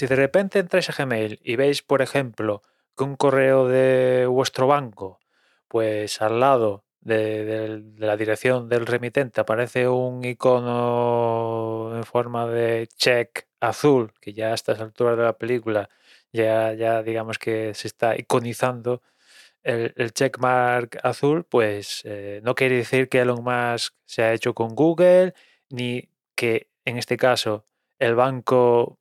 si de repente entráis a Gmail y veis, por ejemplo, que un correo de vuestro banco, pues al lado de, la dirección del remitente aparece un icono en forma de check azul, que ya a estas alturas de la película ya, ya digamos que se está iconizando el, el checkmark azul, pues eh, no quiere decir que Elon Musk se ha hecho con Google, ni que en este caso el banco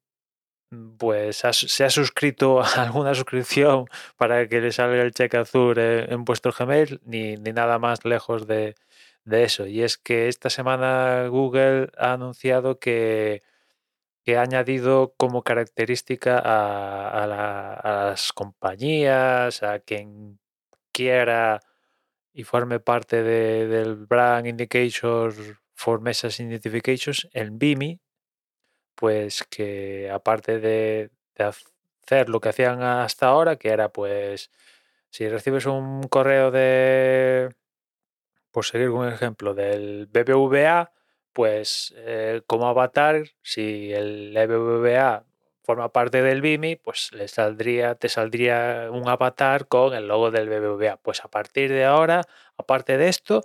pues ha- se ha suscrito a alguna suscripción para que le salga el check azul en, en vuestro Gmail, ni, ni nada más lejos de, de eso. Y es que esta semana Google ha anunciado que, que ha añadido como característica a, a la- a las compañías, a quien quiera y forme parte de- del Brand Indicator for Message Identifications, el BIMI, pues que aparte de, hacer lo que hacían hasta ahora, que era pues si recibes un correo de, por seguir un ejemplo, del BBVA, pues eh, como avatar, si el BBVA forma parte del BIMI, pues le saldría, te saldría un avatar con el logo del BBVA. Pues a partir de ahora, aparte de esto,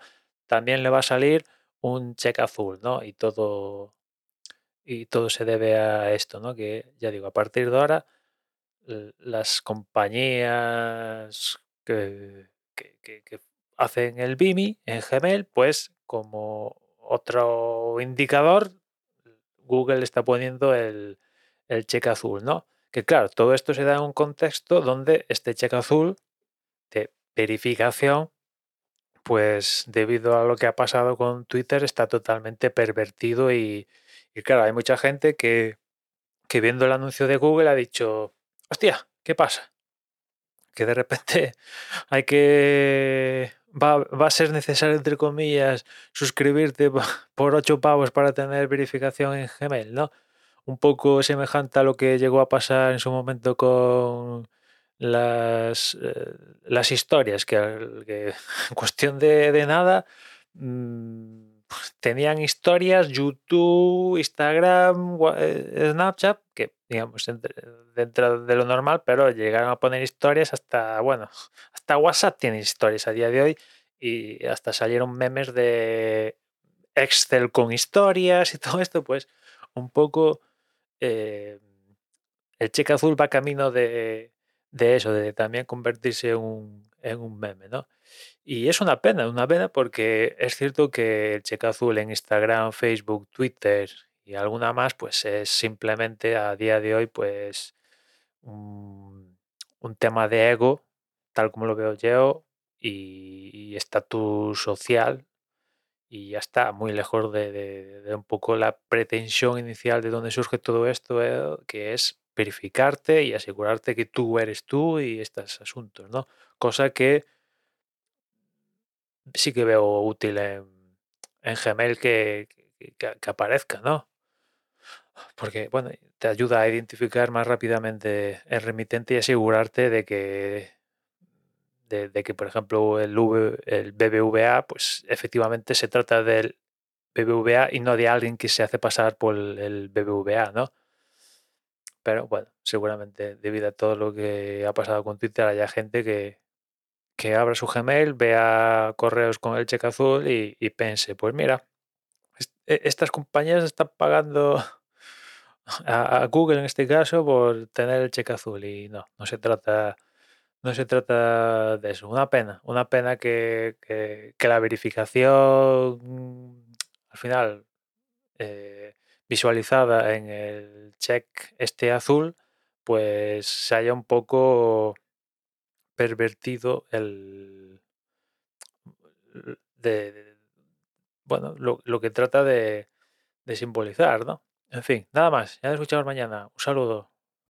también le va a salir un cheque azul, ¿no? Y todo, y todo se debe a esto, ¿no? Que ya digo, a partir de ahora, las compañías que, que- que- que hacen el BIMI en Gmail, pues como otro indicador, Google está poniendo el, el cheque azul, ¿no? Que claro, todo esto se da en un contexto donde este cheque azul de verificación, pues debido a lo que ha pasado con Twitter, está totalmente pervertido y, y claro, hay mucha gente que, que viendo el anuncio de Google ha dicho, hostia, ¿qué pasa? Que de repente hay que... Va, va a ser necesario, entre comillas, suscribirte po- por 8 pavos para tener verificación en Gmail, ¿no? Un poco semejante a lo que llegó a pasar en su momento con las, eh, las historias, que, que en cuestión de, nada mm, tenían historias, YouTube, Instagram, eh, Snapchat, que digamos dentro de lo normal, pero llegaron a poner historias hasta, bueno, hasta WhatsApp tiene historias a día de hoy y hasta salieron memes de Excel con historias y todo esto, pues un poco eh, el cheque azul va camino de, de eso, de también convertirse en un, en un meme, ¿no? Y es una pena, una pena porque es cierto que el cheque azul en Instagram, Facebook, Twitter y alguna más, pues es simplemente a día de hoy, pues un, un tema de ego, tal como lo veo yo, y y estatus social, y ya está, muy lejos de, de- de un poco la pretensión inicial de donde surge todo esto, eh, que es verificarte y asegurarte que tú eres tú y estos asuntos, ¿no? Cosa que sí que veo útil en, Gmail que, que- aparezca, ¿no? Porque, bueno, te ayuda a identificar más rápidamente el remitente y asegurarte de que, de, que por ejemplo, el, el BBVA, pues efectivamente se trata del BBVA y no de alguien que se hace pasar por el BBVA, ¿no? Pero bueno, seguramente debido a todo lo que ha pasado con Twitter, haya gente que, que abra su Gmail, vea correos con el cheque azul y, y pense, pues mira, e- estas compañías están pagando a, Google en este caso por tener el cheque azul y no, no se trata, no se trata de eso. Una pena, una pena que la verificación mm, al final eh, visualizada en el check este azul, pues se haya un poco pervertido el de, bueno, lo, lo que trata de, de simbolizar, ¿no? En fin, nada más. Ya nos escuchamos mañana. Un saludo.